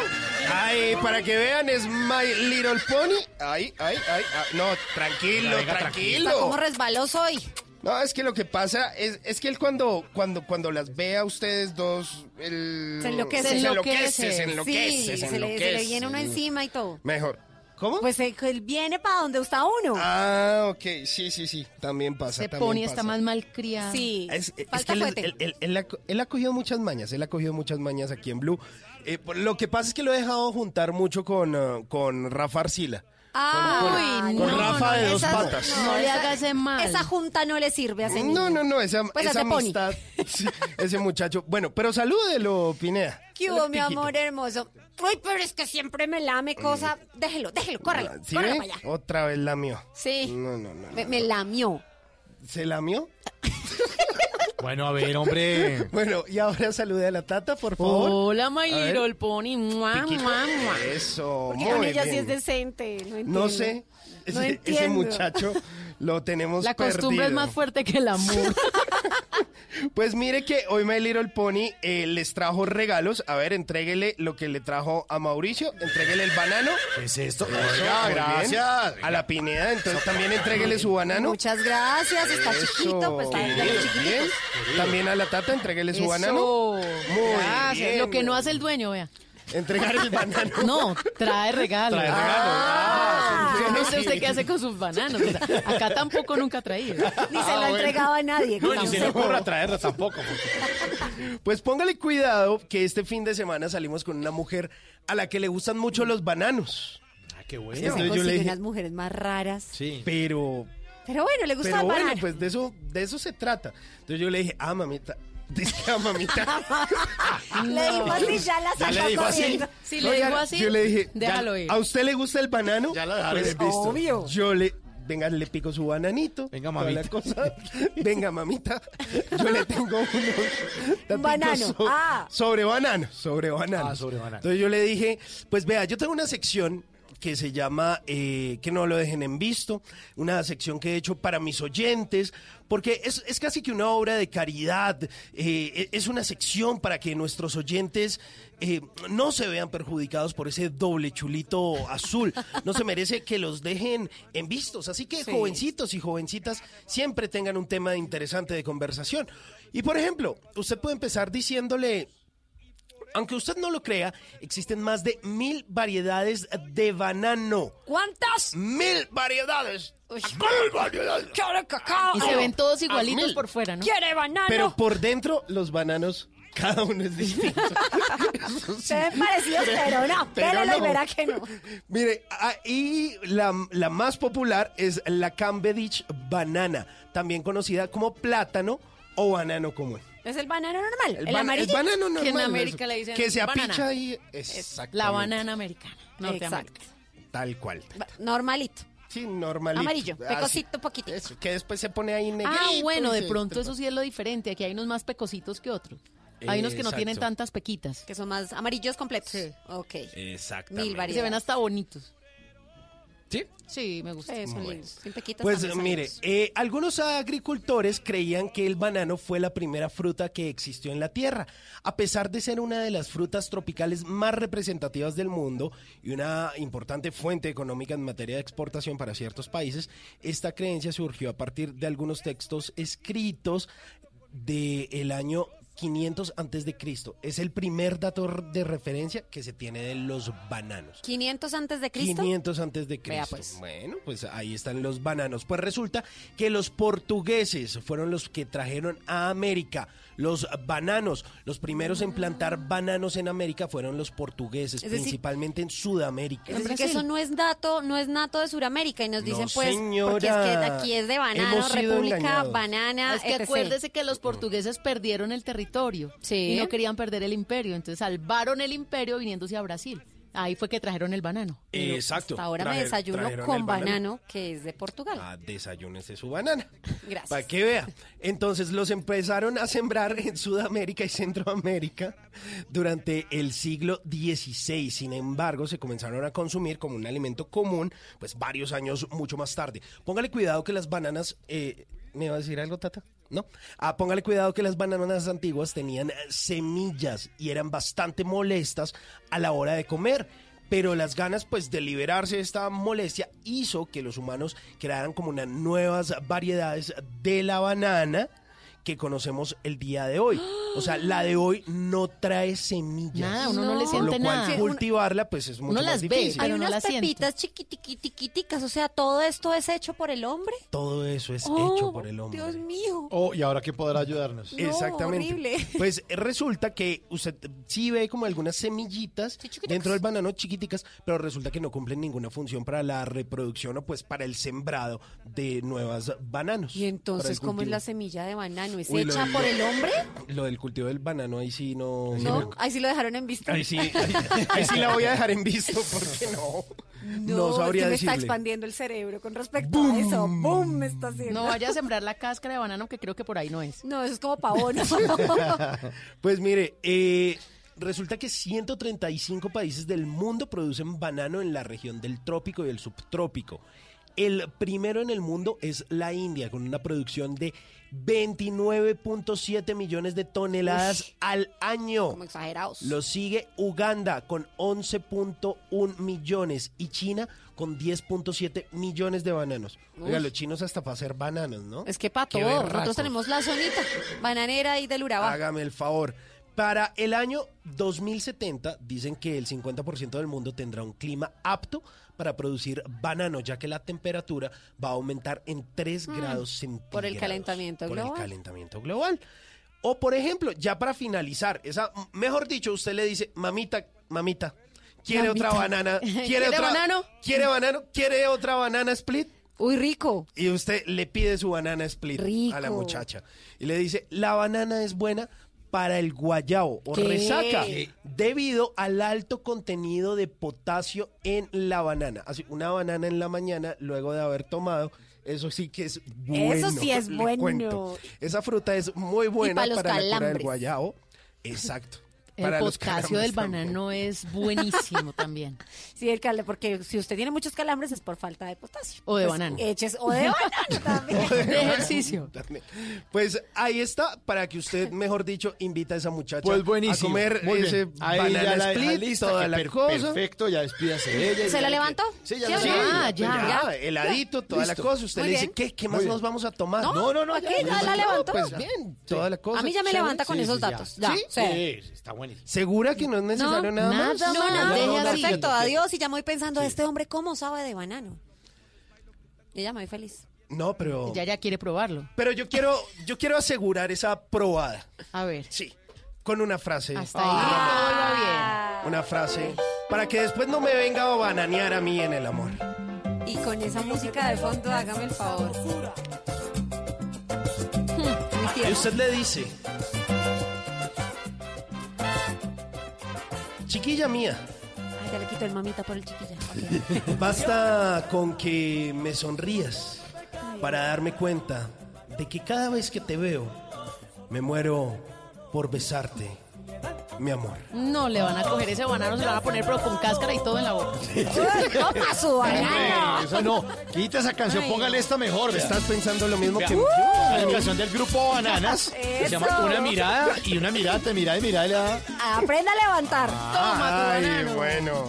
Ay, para que vean, es My Little Pony. Ay, ay, ay. ah, No, tranquilo, tranquilo. como resbaloso hoy. No, es que lo que pasa es, es que él cuando, cuando, cuando las ve a ustedes dos, él... Se enloquece. Se enloquece, se enloquece, Sí, se se le, se le enloquece. viene uno encima y todo. Mejor. ¿Cómo? Pues él, él viene para donde está uno. Ah, ok, sí, sí, sí, también pasa. Se también pone pasa. está más malcriado. Sí. Es, es Falta que él, fuerte. él- él- él ha, él ha cogido muchas mañas, él ha cogido muchas mañas aquí en Blue. Eh, lo que pasa es que lo he dejado juntar mucho con, ah, con Rafa Arcila. Ay, con no, Rafa no, de dos patas. No le esa- haga ese mal. Esa junta no le sirve a ese No, niño. no, no, esa, Pues esa pony. amistad, sí, ese muchacho. Bueno, pero salúdelo, Pineda. ¿Qué hubo, mi amor hermoso? Ay, pero es que siempre me lame cosa. Déjelo, déjelo, córrelo, ¿Sí córrelo para allá. Otra vez lamió. Sí. No, no, no. Me, me lamió. ¿Se lamió? Bueno, a ver, hombre. Bueno, y ahora salude a la tata, por favor. Hola, My. Little Pony. Mua, mua, mua. Eso, Porque muy con ella sí bien. es decente. No entiendo. No sé, ese, No ese entiendo. muchacho lo tenemos La costumbre es más fuerte que el amor. Pues mire que hoy My Little Pony eh, les trajo regalos. A ver, entréguele lo que le trajo a Mauricio. Entréguele el banano. ¿Qué es esto? Eso, Oiga, muy bien. gracias. A la Pineda, entonces también entréguele su banano. Muchas gracias. Está Eso, chiquito, pues está bien. También a la tata, entréguele su Eso. banano. Muy Gracias. bien. Lo que no hace el dueño, vea. Entregar el banano. No, trae regalo. Trae regalo. Ah, yo no sí. sé usted qué hace con sus bananos. O sea, acá tampoco nunca ha traído. Ni se Ah, lo ha bueno. entregado a nadie. No, ni se le ocurra traerla tampoco. porque- Pues póngale cuidado que este fin de semana salimos con una mujer a la que le gustan mucho los bananos. Ah, qué bueno. Entonces yo le dije- unas mujeres más raras. Sí. Pero Pero bueno, le gusta Pero el bueno, banano. pues de eso, de eso se trata. Entonces yo le dije, ah, mamita. Dice que, ah, mamita. Le dijo así, ya la sacó dijo así. corriendo. Si le digo así, yo le dije, déjalo ir. ¿a usted le gusta el banano? Ya lo dejaron Pues, en visto. Obvio. Yo le, venga, le pico su bananito. Venga, toda la mamita. cosa. Venga, mamita. Yo le tengo unos banano. so- Ah. sobre banano, sobre banano. Ah, sobre banano. Entonces yo le dije, pues vea, yo tengo una sección que se llama eh, Que no lo dejen en visto, una sección que he hecho para mis oyentes, porque es, es casi que una obra de caridad, eh, es una sección para que nuestros oyentes eh, no se vean perjudicados por ese doble chulito azul. No se merece que los dejen en vistos. Así que Sí. jovencitos y jovencitas siempre tengan un tema interesante de conversación. Y por ejemplo, usted puede empezar diciéndole, aunque usted no lo crea, existen más de mil variedades de banano. ¿Cuántas? Mil variedades. Mil variedades. ¡Quiere cacao! Y se ven todos Ah, igualitos por fuera, ¿no? ¿Quiere banano? Pero por dentro, los bananos, cada uno es distinto. Se ven parecidos, pero no. Pero Pélelo y no. verá que no. Mire, ah, y la, la más popular es la Cavendish banana, también conocida como plátano o banano común. Es el banano normal. El, ban- amarillo. banano normal. Que en. América le dicen Que se apicha ahí. Exactamente. La banana americana. Norteamérica. Tal cual. Normalito. Sí, normalito. Amarillo. Así. Pecosito, poquitito. Eso, que después se pone ahí negrito. Ah, bueno, de pronto eso sí es lo diferente. Aquí hay unos más pecositos que otros. Hay unos que no Exacto. tienen tantas pequitas. Que son más amarillos completos. Ok. Exactamente. Mil Y se variedades. ven hasta bonitos. ¿Sí? Sí, me gusta. Bueno. pequitas Pues mire, eh, algunos agricultores creían que el banano fue la primera fruta que existió en la Tierra. A pesar de ser una de las frutas tropicales más representativas del mundo y una importante fuente económica en materia de exportación para ciertos países, esta creencia surgió a partir de algunos textos escritos del año 500 antes de Cristo. Es el primer dato de referencia que se tiene de los bananos. 500 antes de Cristo. 500 antes de Vea, Cristo. pues. Bueno, pues ahí están los bananos. Pues resulta que los portugueses fueron los que trajeron a América los bananos. Los primeros en plantar bananos en América fueron los portugueses, decir- principalmente en Sudamérica. Es decir, que eso no es dato, no es nato de Sudamérica y nos dicen No, pues señora. porque es que aquí es de banano, República engañados. Banana, Es que etc. acuérdese que los portugueses perdieron el territorio Sí. y no querían perder el imperio, entonces salvaron el imperio viniéndose a Brasil. Ahí fue que trajeron el banano. Exacto. Hasta ahora me desayuno con banano, que es de Portugal. Ah, desayúnese su banana. Gracias. Para que vea. Entonces los empezaron a sembrar en Sudamérica y Centroamérica durante el siglo XVI. Sin embargo, se comenzaron a consumir como un alimento común, pues varios años mucho más tarde. Póngale cuidado que las bananas. eh, ¿Me va a decir algo, Tata? ¿No? Ah, póngale cuidado que las bananas antiguas tenían eh, semillas y eran bastante molestas a la hora de comer. Pero las ganas, pues, de liberarse de esta molestia hizo que los humanos crearan como unas nuevas variedades de la banana que conocemos el día de hoy. O sea, la de hoy no trae semillas. Nada, uno no le Por lo siente cual nada. cultivarla, pues, es mucho Uno más las ve, difícil. Hay unas siente. pepitas chiquitiquiticas, o sea, todo esto es hecho por el hombre. Todo eso es Oh, hecho por el hombre. Dios mío. Oh, ¿y ahora quién podrá ayudarnos? No, Exactamente. horrible. Pues resulta que usted sí ve como algunas semillitas dentro del banano chiquiticas, pero resulta que no cumplen ninguna función para la reproducción o pues para el sembrado de nuevas bananos. Y entonces, ¿cómo es la semilla de banano? ¿Es Uy, lo hecha por el hombre? Lo del cultivo del banano, ahí sí no... No, ahí sí lo dejaron en vista. Ahí sí, ahí, ahí sí la voy a dejar en visto porque no, no, No, sabría es que me está expandiendo el cerebro con respecto a eso. ¡Bum! Me está haciendo. No vaya a sembrar la cáscara de banano que creo que por ahí no es. No, eso es como pavón. Pues mire, eh, resulta que 135 países del mundo producen banano en la región del trópico y el subtrópico. El primero en el mundo es la India, con una producción de 29.7 millones de toneladas al año. como exagerados. Lo sigue Uganda con 11.1 millones y China con 10.7 millones de bananos. Oiga, los chinos hasta para hacer bananos, ¿no? Es que para todo. Nosotros tenemos la zonita bananera y del Urabá. Hágame el favor. Para el año 2070 dicen que el 50% del mundo tendrá un clima apto para producir banano, ya que la temperatura va a aumentar en 3 Mm, grados centígrados. por el calentamiento por global. el calentamiento global. O por ejemplo, ya para finalizar, esa, mejor dicho, usted le dice, mamita, mamita, ¿quiere Mamita. otra banana? ¿Quiere, ¿Quiere otra, banano? ¿Quiere banano? ¿Quiere otra banana split? Uy, rico. Y usted le pide su banana split Rico. a la muchacha. Y le dice, la banana es buena para el guayao o ¿Qué? resaca debido al alto contenido de potasio en la banana. Así, una banana en la mañana luego de haber tomado, eso sí que es bueno. sí es bueno. cuento. Esa fruta es muy buena pa' los para la cura del guayao. Exacto. El potasio del banano es buenísimo también. Sí, el cal- porque si usted tiene muchos calambres es por falta de potasio. O de Pues, banano. Eches, o de banano también. De ejercicio. También. Pues ahí está, para que usted, mejor dicho, invita a esa muchacha Pues buenísimo. a comer Muy bien. ese Ahí ya la split, lista, toda la per- cosa. Perfecto, ya despídase de ella. ¿Se Ya la levantó? Sí, ya ¿Sí levantó. Ah, ya, Ya, heladito, toda Listo. la cosa. Usted Muy le dice, bien. ¿qué, qué más bien. nos vamos a tomar? ¿No? no, no. no ¿A qué? ¿Ya la levantó? Pues bien, toda la cosa. A mí ya me levanta con esos ya. datos. Ya, ¿Sí? sí. Sí, ¿Segura que no es necesario nada más? nada No, más. no, Deje no, así. perfecto, adiós. Y ya me voy pensando, este hombre, ¿cómo sabe de banano? Y ya me voy feliz. No, pero... Ya ya quiere probarlo. Pero yo quiero, yo quiero asegurar esa probada. A ver. Sí, con una frase. Hasta ahí todo iba bien. Una frase. Para que después no me venga a bananear a mí en el amor. Y con esa música de fondo, hágame el favor. Y usted le dice, chiquilla mía, Ay, ya le quito el mamita por el chiquilla. Basta con que me sonrías para darme cuenta de que cada vez que te veo, me muero por besarte, mi amor. No le van a coger ese banano, se lo van a poner pero con cáscara y todo en la boca. ¡Toma su banano! Eso no, quita esa canción, Ay. póngale esta mejor. vea. ¿Estás pensando lo mismo Vea, que La yo? canción del grupo Bananas que se llama. Una mirada y una mirada te mira y mira y le da. Aprenda a levantar. Toma tu Ay, banano. bueno.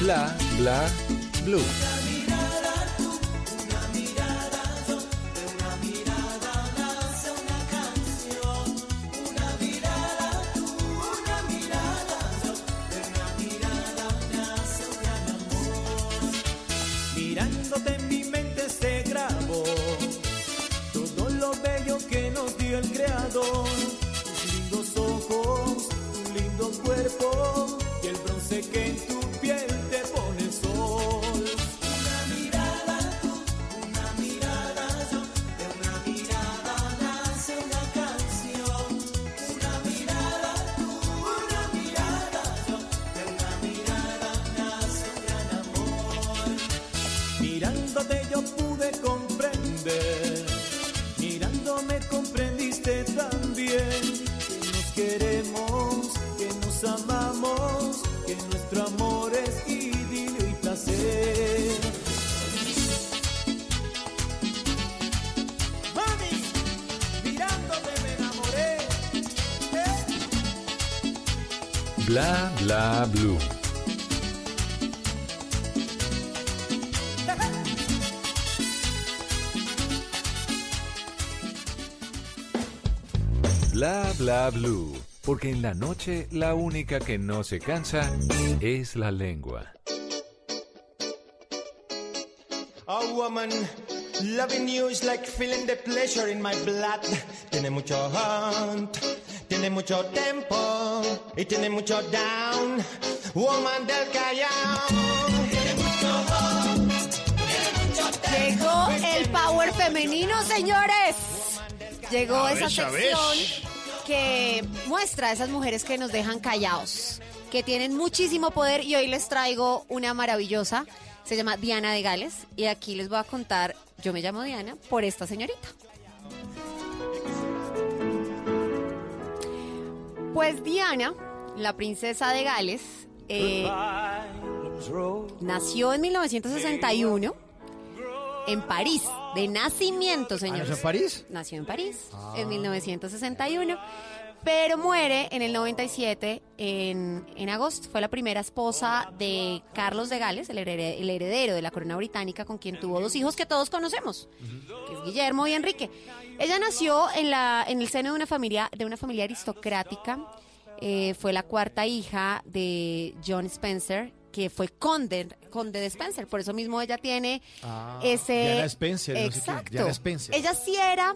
Bla, bla, blue. Blue. Porque en la noche la única que no se cansa es la lengua. A woman loving you is like feeling the pleasure in my blood. Tiene mucho hunt, tiene mucho tempo y tiene mucho down. Woman del Callao. Tiene mucho hunt, tiene mucho tempo. Llegó el power femenino, señores. Llegó A esa ver. sección que muestra a esas mujeres que nos dejan callados, que tienen muchísimo poder y hoy les traigo una maravillosa. Se llama Diana de Gales y aquí les voy a contar, yo me llamo Diana por esta señorita. Pues Diana, la princesa de Gales, eh, nació en 1961 en París, de nacimiento, señores. ¿nació en París? Nació en París Ah. en 1961, pero muere en el 97 en, en agosto. Fue la primera esposa de Carlos de Gales, el heredero, el heredero de la corona británica, con quien tuvo dos hijos que todos conocemos, que es Guillermo y Enrique. Ella nació en la en el seno de una familia de una familia aristocrática. Eh, fue la cuarta hija de John Spencer, que fue conde, conde de Spencer. Por eso mismo ella tiene Ah, ese... Diana Spencer, no sé qué, Exacto. Diana Spencer. Ella sí era...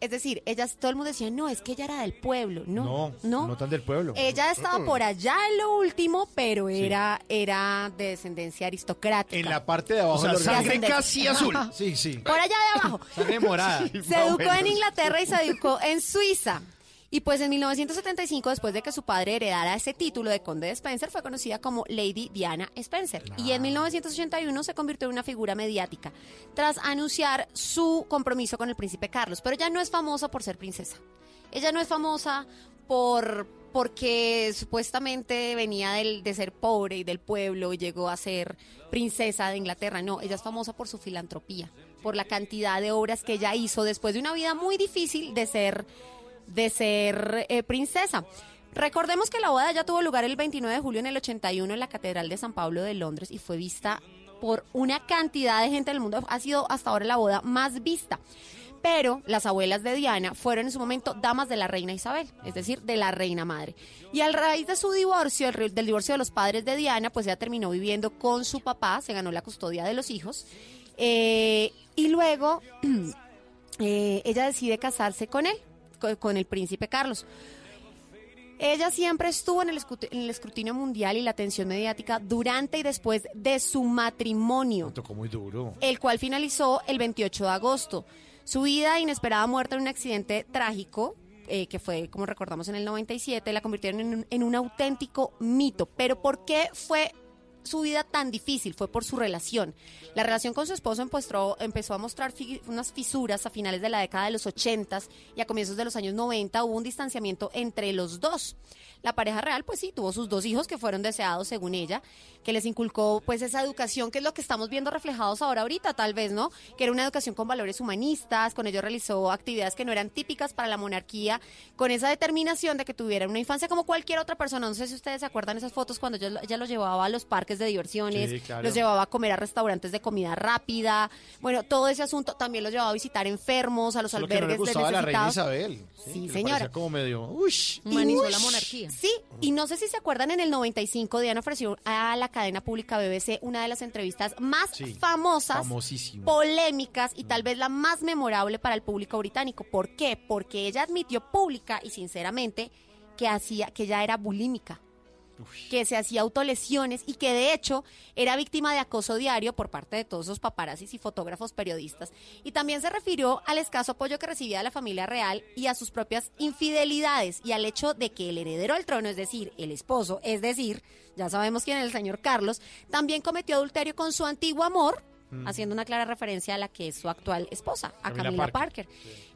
Es decir, ella, todo el mundo decía, no, es que ella era del pueblo. No, No, no. no tan del pueblo. Ella estaba por allá en lo último, pero era, era de descendencia aristocrática. En la parte de abajo O sea, del sangre casi azul. Sí, sí. Por allá de abajo. Sangre morada. Se educó en Inglaterra y se educó en Suiza. Y pues en 1975, después de que su padre heredara ese título de conde de Spencer, fue conocida como Lady Diana Spencer. Y en 1981 se convirtió en una figura mediática, tras anunciar su compromiso con el príncipe Carlos. Pero ella no es famosa por ser princesa. Ella no es famosa por porque supuestamente venía del, de ser pobre y del pueblo y llegó a ser princesa de Inglaterra. No, ella es famosa por su filantropía, por la cantidad de obras que ella hizo después de una vida muy difícil de ser, de ser eh, princesa. Recordemos que la boda ya tuvo lugar el 29 de julio en el 81 en la Catedral de San Pablo de Londres y fue vista por una cantidad de gente del mundo. Ha sido hasta ahora la boda más vista. Pero las abuelas de Diana fueron en su momento damas de la reina Isabel, es decir, de la reina madre. Y al raíz de su divorcio, el del divorcio de los padres de Diana, pues ella terminó viviendo con su papá, se ganó la custodia de los hijos. eh, y luego eh, ella decide casarse con él, con el príncipe Carlos. Ella siempre estuvo en el, escut- en el escrutinio mundial y la atención mediática durante y después de su matrimonio, Tocó muy duro. el cual finalizó el 28 de agosto. Su vida e inesperada muerte en un accidente trágico, eh, que fue, como recordamos, en el 97, la convirtieron en un, en un auténtico mito. Pero ¿por qué fue su vida tan difícil? Fue por su relación. La relación con su esposo empezó, empezó a mostrar unas fisuras a finales de la década de los 80 y a comienzos de los años 90 hubo un distanciamiento entre los dos. La pareja real, pues sí, tuvo sus dos hijos que fueron deseados según ella, que les inculcó pues esa educación que es lo que estamos viendo reflejados ahora ahorita, tal vez, ¿no? Que era una educación con valores humanistas, con ello realizó actividades que no eran típicas para la monarquía, con esa determinación de que tuviera una infancia como cualquier otra persona. No sé si ustedes se acuerdan esas fotos cuando ella, ella los llevaba a los parques de diversiones, Sí, claro. los llevaba a comer a restaurantes de comida rápida, bueno, todo ese asunto también los llevaba a visitar enfermos, a los Solo que no albergues de gustaba la reina necesitados. Isabel. Sí, le señora. como medio... Ush. Humanizó la monarquía. Sí, y no sé si se acuerdan, en el 95 Diana ofreció a la cadena pública BBC una de las entrevistas más Sí, famosas, polémicas y tal vez la más memorable para el público británico. ¿Por qué? Porque ella admitió pública y sinceramente que hacía que ella era bulímica que se hacía autolesiones y que de hecho era víctima de acoso diario por parte de todos esos paparazzis y fotógrafos periodistas. Y también se refirió al escaso apoyo que recibía de la familia real y a sus propias infidelidades y al hecho de que el heredero al trono, es decir, el esposo, es decir, ya sabemos quién es el señor Carlos, también cometió adulterio con su antiguo amor. Mm. Haciendo una clara referencia a la que es su actual esposa, a Camila Camila, Parker. Parker.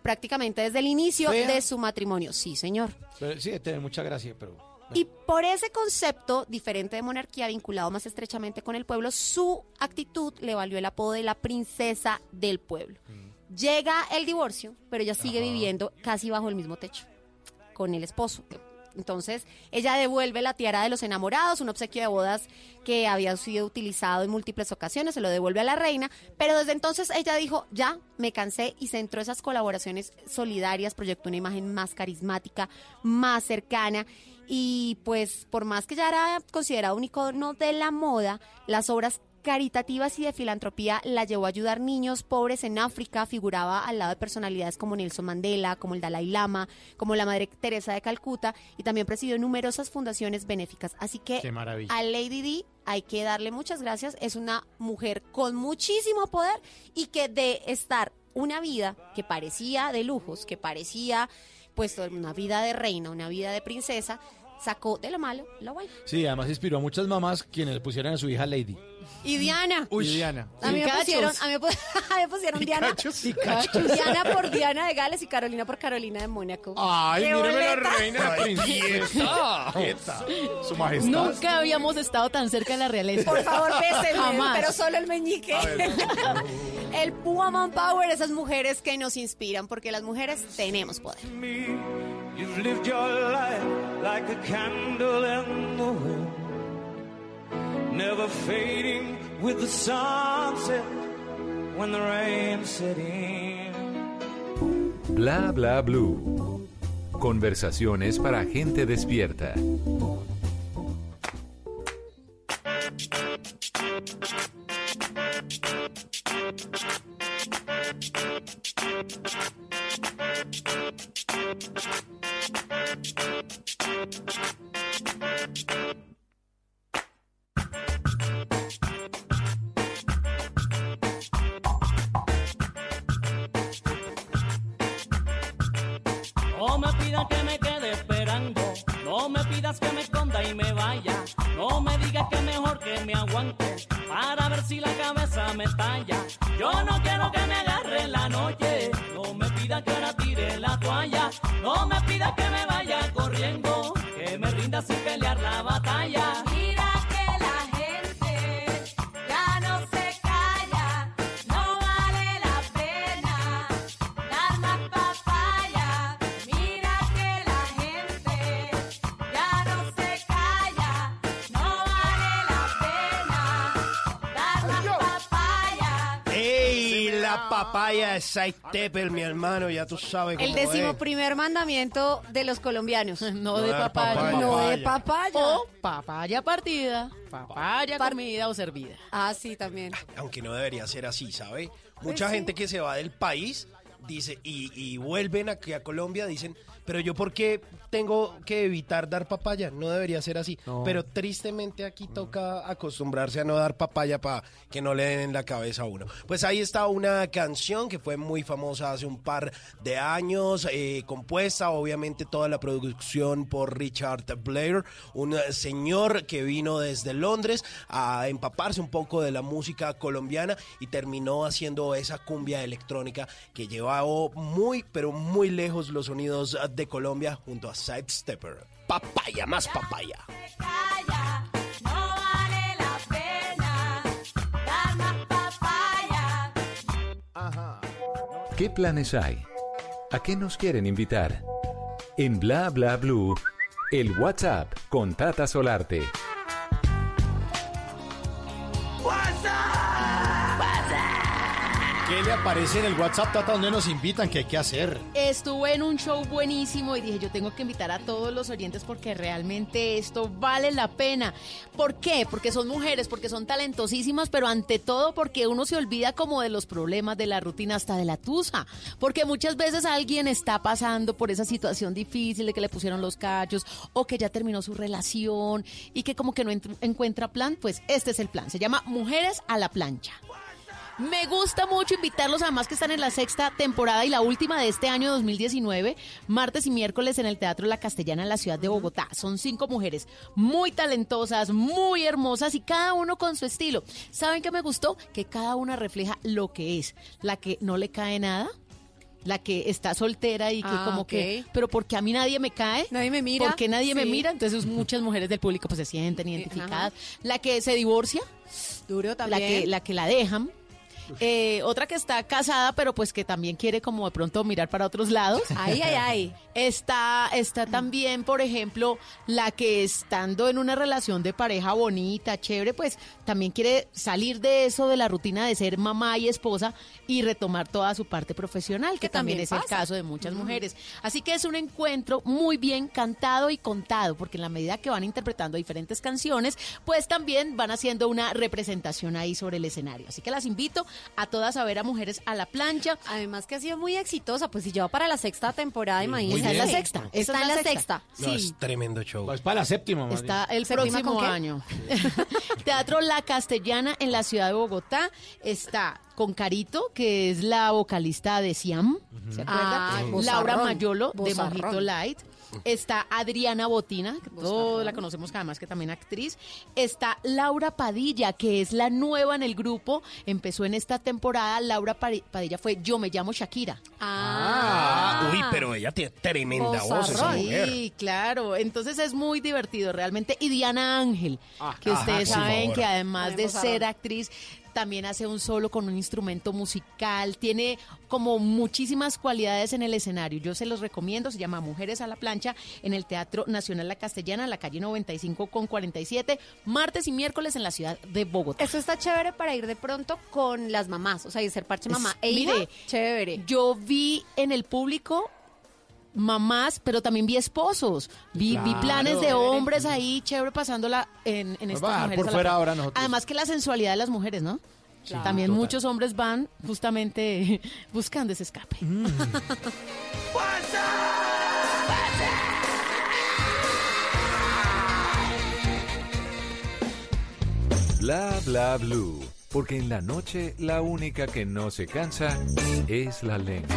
Prácticamente desde el inicio Fea. de su matrimonio. Sí, señor. Pero sí, tiene mucha gracia, pero... Y por ese concepto diferente de monarquía vinculado más estrechamente con el pueblo, su actitud le valió el apodo de la princesa del pueblo. Llega el divorcio, pero ella sigue viviendo casi bajo el mismo techo con el esposo. Entonces, ella devuelve la tiara de los enamorados, un obsequio de bodas que había sido utilizado en múltiples ocasiones, se lo devuelve a la reina, pero desde entonces ella dijo, ya, me cansé y centró esas colaboraciones solidarias, proyectó una imagen más carismática, más cercana y pues por más que ya era considerado un icono de la moda, las obras caritativas y de filantropía la llevó a ayudar niños pobres en África, figuraba al lado de personalidades como Nelson Mandela, como el Dalai Lama, como la Madre Teresa de Calcuta y también presidió numerosas fundaciones benéficas. Así que a Lady Di hay que darle muchas gracias, es una mujer con muchísimo poder y que de estar una vida que parecía de lujos, que parecía pues una vida de reina, una vida de princesa, sacó de lo malo lo bueno. Sí, además inspiró a muchas mamás quienes le pusieran a su hija Lady. Y Diana. Uy, Diana. A mí, me pusieron, a mí me pusieron Diana. Diana por Diana de Gales y Carolina por Carolina de Mónaco. Ay, ¡Qué míreme la reina, la princesa. Su majestad. Nunca habíamos estado tan cerca de la realeza. Por favor, bésenme, pero solo el meñique. El Woman Power, esas mujeres que nos inspiran, porque las mujeres tenemos poder. You've lived your life like a candle in the wind, never fading with the sunset when the rain set in. Bla bla blue. Conversaciones para gente despierta. No me pidas que me quede esperando, no me pidas que me esconda y me vaya, no me digas que mejor que me aguante para ver si la cabeza me talla. Yo no quiero que me agarre en la noche, no me pidas que ahora tire la toalla, no me pidas que me vaya papaya de Side Tepper, mi hermano, ya tú sabes cómo El décimo es. primer mandamiento de los colombianos. No de papaya. No de papaya. O papaya partida, papaya comida o servida. Ah, sí, también. Aunque no debería ser así, ¿sabe? Mucha Pues sí. gente que se va del país dice y, y vuelven aquí a Colombia dicen, pero yo por qué tengo que evitar dar papaya, no debería ser así. No. Pero tristemente aquí toca acostumbrarse a no dar papaya para que no le den en la cabeza a uno. Pues ahí está una canción que fue muy famosa hace un par de años, eh, compuesta obviamente toda la producción por Richard Blair, un señor que vino desde Londres a empaparse un poco de la música colombiana y terminó haciendo esa cumbia electrónica que llevó muy pero muy lejos los sonidos de Colombia junto a Sidestepper. Papaya, más papaya. No vale la pena dar más papaya. ¿Qué planes hay? ¿A qué nos quieren invitar? En Bla Bla Blue, el WhatsApp con Tata Solarte. ¿Qué le aparece en el WhatsApp, Tata, donde nos invitan? ¿Qué hay que hacer? Estuve en un show buenísimo y dije, yo tengo que invitar a todos los oyentes porque realmente esto vale la pena. ¿Por qué? Porque son mujeres, porque son talentosísimas, pero ante todo porque uno se olvida como de los problemas, de la rutina, hasta de la tusa. Porque muchas veces alguien está pasando por esa situación difícil de que le pusieron los cachos o que ya terminó su relación y que como que no ent- encuentra plan, pues este es el plan. Se llama Mujeres a la plancha. Me gusta mucho invitarlos, además que están en la sexta temporada y la última de este año 2019, martes y miércoles en el Teatro La Castellana en la ciudad de Bogotá. Son cinco mujeres muy talentosas, muy hermosas y cada uno con su estilo. ¿Saben qué me gustó? Que cada una refleja lo que es. La que no le cae nada. La que está soltera y que Ah, como que, pero porque a mí nadie me cae, Nadie me mira. porque nadie me mira, entonces muchas mujeres del público pues se sienten identificadas. La que se divorcia, Duro la también. que, la que la dejan. Eh, otra que está casada, pero pues que también quiere como de pronto mirar para otros lados. Ay, ay, ay. Está, está también, por ejemplo, la que estando en una relación de pareja bonita, chévere, pues también quiere salir de eso, de la rutina de ser mamá y esposa y retomar toda su parte profesional, que, Que también, también es el caso de muchas mujeres. Así que es un encuentro muy bien cantado y contado, porque en la medida que van interpretando diferentes canciones, pues también van haciendo una representación ahí sobre el escenario. Así que las invito a todas a ver a Mujeres a la plancha. Además que ha sido muy exitosa, pues si lleva para la sexta temporada, imagínate. Esa es la sexta. Está es en la sexta. No, Sí. es tremendo show. Pues para la séptima, Está el ¿Séptima próximo año. Teatro La Castellana en la ciudad de Bogotá. Está con Carito, que es la vocalista de Siam. ¿Se acuerda? Ah, Laura Mayolo de. Mojito Light. Está Adriana Botina, que todos la conocemos, que además que también actriz. Está Laura Padilla, que es la nueva en el grupo. Empezó en esta temporada. Laura Padilla fue Yo me llamo Shakira. Ah, uy, pero ella tiene tremenda voz esa mujer. Sí, claro. Entonces es muy divertido realmente. Y Diana Ángel, que ajá, ustedes por saben que además de ser actriz, también hace un solo con un instrumento musical. Tiene como muchísimas cualidades en el escenario. Yo se los recomiendo. Se llama Mujeres a la Plancha en el Teatro Nacional La Castellana, la calle 95 con 47, martes y miércoles en la ciudad de Bogotá. Eso está chévere para ir de pronto con las mamás, o sea, y ser parche mamá. Es- E hija, mire, chévere. Yo vi en el público mamás, pero también vi esposos. Vi, planes de hombres ahí, chévere, pasándola en, en estas va mujeres. por fuera ahora nosotros. Además que la sensualidad de las mujeres, ¿no? Claro. También Total. muchos hombres van justamente buscando ese escape. Bla bla blue. Porque en la noche la única que no se cansa es la lengua.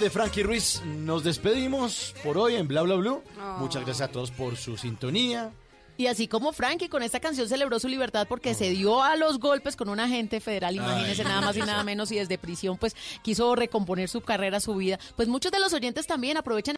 De Frankie Ruiz nos despedimos por hoy en Bla Bla Blue. Oh. Muchas gracias a todos por su sintonía. Y así como Frankie con esta canción celebró su libertad porque se dio a los golpes con un agente federal, imagínese Ay. nada más y nada menos, y desde prisión pues quiso recomponer su carrera, su vida. Pues muchos de los oyentes también aprovechan